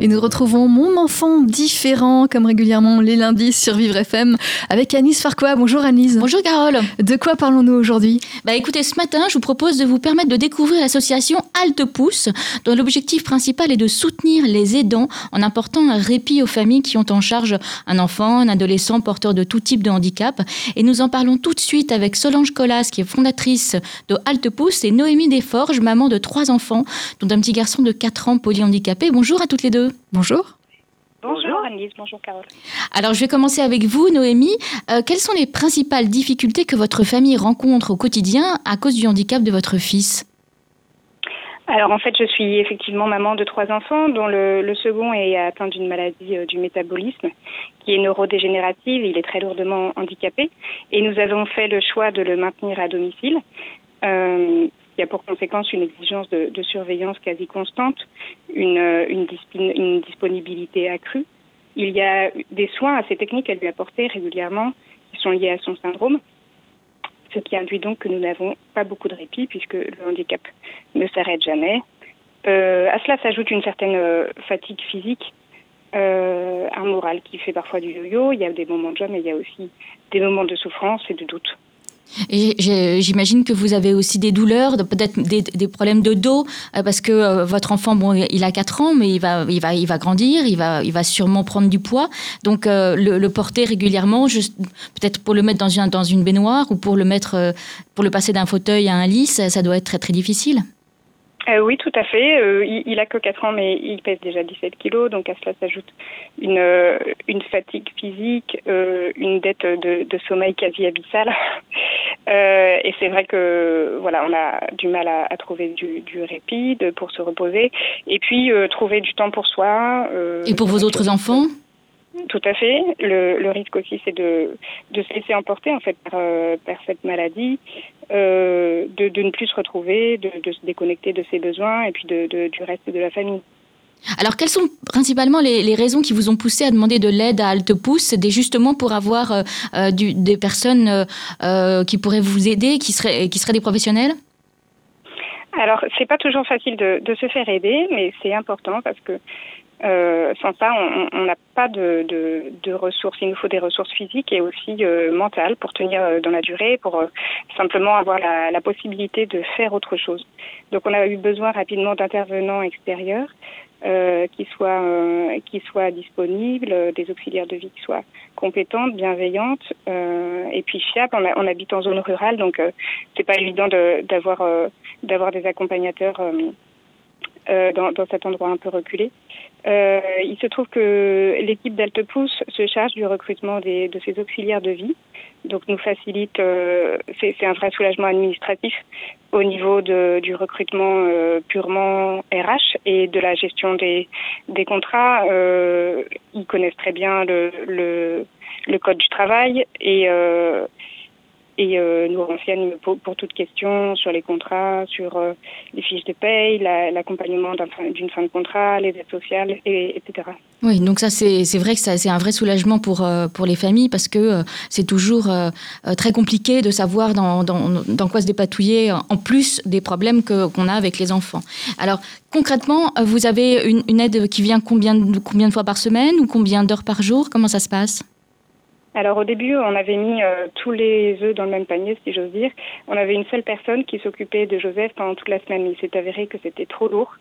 Et nous retrouvons Mon enfant différent, comme régulièrement les lundis sur Vivre FM, avec Anis Farquois. Bonjour Anis. Bonjour Carole. De quoi parlons-nous aujourd'hui? Bah écoutez, ce matin, je vous propose de vous permettre de découvrir l'association Halte Pouce, dont l'objectif principal est de soutenir les aidants en apportant un répit aux familles qui ont en charge un enfant, un adolescent porteur de tout type de handicap. Et nous en parlons tout de suite avec Solange Collas, qui est fondatrice de Halte Pouce, et Noémie Desforges, maman de trois enfants, dont un petit garçon de 4 ans polyhandicapé. Bonjour à toutes les deux. Bonjour. Bonjour Annelise, bonjour Carole. Alors, je vais commencer avec vous, Noémie. Euh, quelles sont les principales difficultés que votre famille rencontre au quotidien à cause du handicap de votre fils? Alors en fait, je suis effectivement maman de trois enfants, dont le, le second est atteint d'une maladie euh, du métabolisme qui est neurodégénérative. Il est très lourdement handicapé et nous avons fait le choix de le maintenir à domicile. Euh, qui a pour conséquence une exigence de, surveillance quasi constante, une, euh, une, une disponibilité accrue. Il y a des soins assez techniques à lui apporter régulièrement qui sont liés à son syndrome, ce qui induit donc que nous n'avons pas beaucoup de répit puisque le handicap ne s'arrête jamais. Euh, à cela s'ajoute une certaine euh, fatigue physique, un moral qui fait parfois du yo-yo. Il y a des moments de joie, mais il y a aussi des moments de souffrance et de doute. J'imagine que vous avez aussi des douleurs, peut-être des, problèmes de dos, euh, parce que euh, votre enfant, bon, il a 4 ans, mais il va, il va, il va grandir, il va, il va sûrement prendre du poids. Donc, euh, le, porter régulièrement, peut-être pour le mettre dans une, dans une baignoire ou pour le mettre, pour le passer d'un fauteuil à un lit, ça, doit être très très difficile. Oui, tout à fait. Il, il a que 4 ans, mais il pèse déjà 17 kilos, donc à cela s'ajoute une, une fatigue physique, une dette de, de sommeil quasi abyssale. Euh, et c'est vrai que voilà, on a du mal à, à trouver du, du répit de- pour se reposer, et puis euh, trouver du temps pour soi. euh, Et pour vos autres enfants? Tout à fait. Le, le risque aussi, c'est de, de se laisser emporter en fait par, par cette maladie, de, de ne plus se retrouver, de, de se déconnecter de ses besoins et puis du reste de la famille. Alors, quelles sont principalement les, raisons qui vous ont poussé à demander de l'aide à Halte Pouce C'était justement pour avoir euh, euh, des personnes euh, qui pourraient vous aider, qui seraient, des professionnels? Alors, c'est pas toujours facile de, se faire aider, mais c'est important parce que sans ça, on n'a pas de, ressources. Il nous faut des ressources physiques et aussi mentales pour tenir dans la durée, pour simplement avoir la possibilité de faire autre chose. Donc, on a eu besoin rapidement d'intervenants extérieurs euh, qui soient euh, qui soient disponibles, euh, des auxiliaires de vie qui soient compétentes, bienveillantes euh, et puis fiables. On, a- on habite en zone rurale, donc euh, c'est pas évident de- d'avoir euh, d'avoir des accompagnateurs euh, dans, cet endroit un peu reculé. Euh, il se trouve que l'équipe d'Altepousse se charge du recrutement de ces auxiliaires de vie, donc nous facilite, euh, c'est un vrai soulagement administratif au niveau du recrutement purement RH et de la gestion des, contrats. Ils connaissent très bien le, le, code du travail et et euh, nous renseignent pour, pour toute question sur les contrats, sur euh, les fiches de paye, la- l'accompagnement d'une fin de contrat, les aides sociales, et, etc. Oui, donc ça c'est vrai que c'est un vrai soulagement pour euh, les familles parce que euh, c'est toujours très compliqué de savoir dans, quoi se dépatouiller en plus des problèmes qu'on a avec les enfants. Alors concrètement, vous avez une, aide qui vient combien de fois par semaine ou combien d'heures par jour? Comment ça se passe? Alors au début, on avait mis euh, tous les œufs dans le même panier, si j'ose dire. On avait une seule personne qui s'occupait de Joseph pendant toute la semaine. Il s'est avéré que c'était trop lourd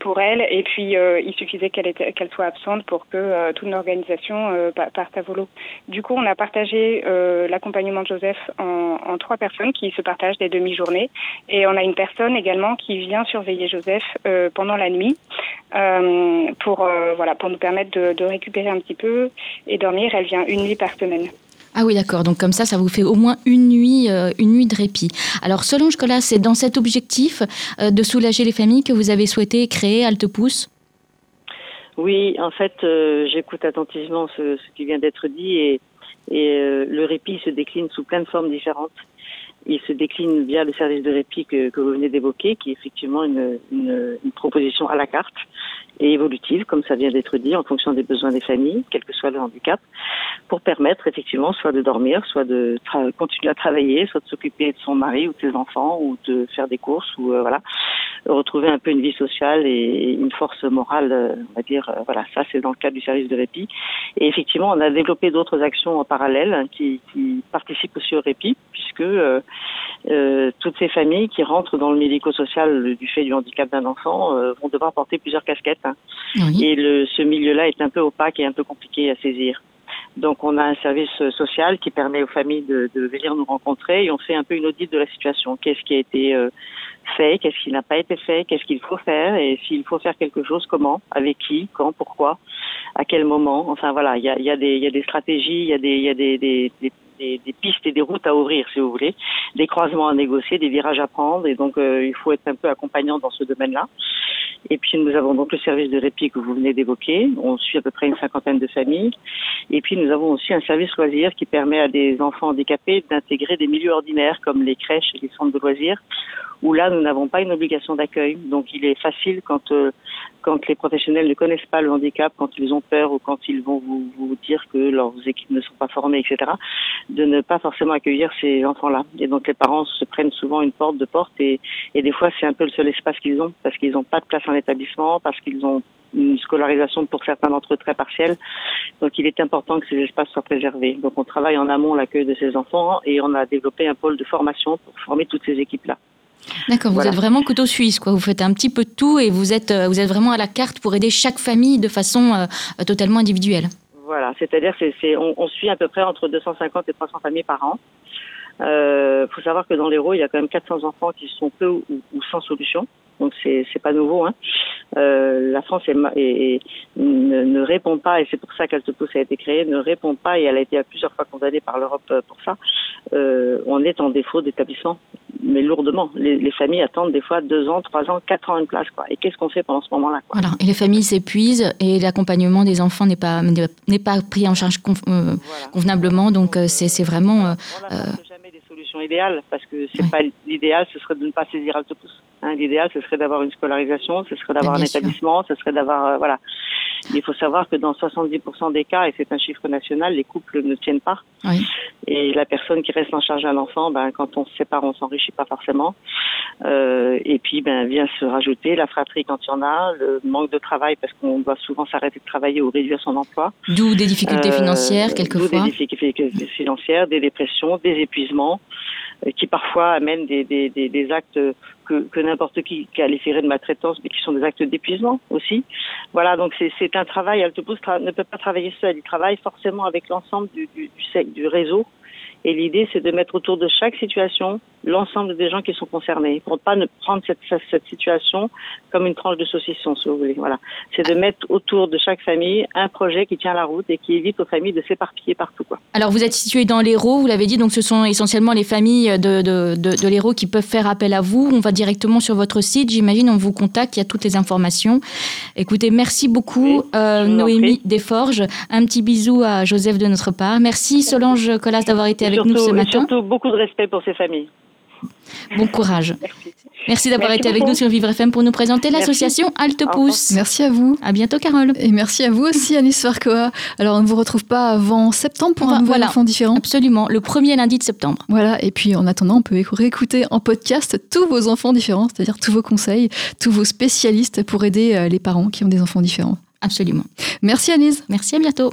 pour elle, et puis euh, il suffisait qu'elle qu'elle soit absente pour que euh, toute l'organisation euh, pa- parte à volo. Du coup, on a partagé euh, l'accompagnement de Joseph en, en trois personnes qui se partagent des demi-journées, et on a une personne également qui vient surveiller Joseph euh, pendant la nuit euh, pour euh, voilà pour nous permettre de, de récupérer un petit peu et dormir. Elle vient une nuit par semaine. Ah oui, d'accord. Donc comme ça, ça vous fait au moins une nuit, euh, une nuit de répit. Alors Solange Collas, c'est dans cet objectif euh, de soulager les familles que vous avez souhaité créer Halte Pouce? Oui, en fait, euh, j'écoute attentivement ce, ce qui vient d'être dit et, et euh, le répit se décline sous plein de formes différentes. Il se décline via le service de répit que, vous venez d'évoquer, qui est effectivement une, une, une proposition à la carte. Et évolutive, comme ça vient d'être dit, en fonction des besoins des familles, quel que soit le handicap, pour permettre effectivement soit de dormir, soit de continuer à travailler, soit de s'occuper de son mari ou de ses enfants, ou de faire des courses, ou euh, voilà, retrouver un peu une vie sociale et une force morale, euh, on va dire. Euh, voilà, ça c'est dans le cadre du service de répit. Et effectivement, on a développé d'autres actions en parallèle hein, qui, qui, participent aussi au répit, puisque euh, toutes ces familles qui rentrent dans le médico-social du fait du handicap d'un enfant vont devoir porter plusieurs casquettes. Hein. Et le, ce milieu-là est un peu opaque et un peu compliqué à saisir. Donc on a un service social qui permet aux familles de, de, venir nous rencontrer et on fait un peu une audit de la situation. Qu'est-ce qui a été euh, fait, qu'est-ce qui n'a pas été fait, qu'est-ce qu'il faut faire? Et s'il faut faire quelque chose, comment, avec qui, quand, pourquoi, à quel moment? Enfin voilà, il y a, y, a y a, des stratégies, il y a des, y a des, des, des, des, pistes et des routes à ouvrir, si vous voulez, des croisements à négocier, des virages à prendre, et donc euh, il faut être un peu accompagnant dans ce domaine-là. Et puis nous avons donc le service de répit que vous venez d'évoquer. On suit à peu près une cinquantaine de familles. Et puis nous avons aussi un service loisir qui permet à des enfants handicapés d'intégrer des milieux ordinaires comme les crèches et les centres de loisirs où là, nous n'avons pas une obligation d'accueil. Donc, il est facile quand, euh, quand les professionnels ne connaissent pas le handicap, quand ils ont peur ou quand ils vont vous, vous dire que leurs équipes ne sont pas formées, etc., de ne pas forcément accueillir ces enfants-là. Et donc, les parents se prennent souvent une porte de porte et, et des fois, c'est un peu le seul espace qu'ils ont parce qu'ils n'ont pas de place en établissement, parce qu'ils ont une scolarisation pour certains d'entre eux très partielle. Donc il est important que ces espaces soient préservés. Donc on travaille en amont l'accueil de ces enfants et on a développé un pôle de formation pour former toutes ces équipes-là. D'accord, vous êtes vraiment couteau suisse, quoi. Vous faites un petit peu de tout et vous êtes, euh, vous êtes vraiment à la carte pour aider chaque famille de façon euh, totalement individuelle. Voilà, c'est-à-dire c'est, c'est on, on, suit à peu près entre 250 et 300 familles par an. Il euh, faut savoir que dans l'Hérault, il y a quand même 400 enfants qui sont peu ou, ou sans solution. Donc c'est c'est pas nouveau. Hein. Euh, la France est, est, ne, ne, répond pas et c'est pour ça qu'Altepousse a été créée, ne répond pas et elle a été à plusieurs fois condamnée par l'Europe pour ça. Euh, on est en défaut d'établissement mais lourdement. Les, les, familles attendent des fois deux ans, trois ans, quatre ans une place. Quoi. Et qu'est-ce qu'on fait pendant ce moment-là Voilà. Et les familles s'épuisent et l'accompagnement des enfants n'est pas n'est pas pris en charge conf, euh, voilà. convenablement. Donc euh, c'est c'est vraiment. Euh, jamais des solutions idéales parce que c'est ouais. pas l'idéal. Ce serait de ne pas saisir Altepousse. Hein, L'idéal, ce serait d'avoir une scolarisation, ce serait d'avoir un sûr. établissement, ce serait d'avoir euh, voilà. Il faut savoir que dans 70% des cas, et c'est un chiffre national, les couples ne tiennent pas. Oui. Et la personne qui reste en charge d'un enfant, ben, quand on se sépare, on s'enrichit pas forcément. Euh, et puis, ben, vient se rajouter la fratrie quand il y en a, le manque de travail parce qu'on doit souvent s'arrêter de travailler ou réduire son emploi. D'où des difficultés euh, financières, quelquefois. D'où des difficultés financières, des dépressions, des épuisements euh, qui parfois amènent des, des, des, des actes que, que n'importe qui qualifierait de maltraitance, mais qui sont des actes d'épuisement aussi. Voilà, donc c'est un travail. Altepousse ne peut pas travailler seul. Il travaille forcément avec l'ensemble du réseau et l'idée, c'est de mettre autour de chaque situation l'ensemble des gens qui sont concernés, pour ne pas ne prendre cette, cette situation comme une tranche de saucisson, si vous voulez. Voilà. C'est de mettre autour de chaque famille un projet qui tient la route et qui évite aux familles de s'éparpiller partout. Quoi. Alors, vous êtes situé dans l'Hérault, vous l'avez dit, donc ce sont essentiellement les familles de, de, de, de l'Hérault qui peuvent faire appel à vous. On va directement sur votre site, j'imagine, on vous contacte, il y a toutes les informations. Écoutez, merci beaucoup, oui, euh, Noémie Desforges. Un petit bisou à Joseph de notre part. Merci Solange Collas d'avoir été avec surtout, nous ce matin. Surtout beaucoup de respect pour ces familles. Bon courage. Merci, Merci d'avoir été beaucoup. avec nous sur Vivre FM pour nous présenter l'association Halte Pouce. Merci à vous. À bientôt, Carole. Et merci à vous aussi, Alice Farcoa. Alors, on ne vous retrouve pas avant septembre pour un nouvel voilà, enfant différent. Absolument, le premier lundi de septembre. Voilà, et puis en attendant, on peut réécouter en podcast tous vos enfants différents, c'est-à-dire tous vos conseils, tous vos spécialistes pour aider euh, les parents qui ont des enfants différents. Absolument. Merci, Alice. Merci, à bientôt.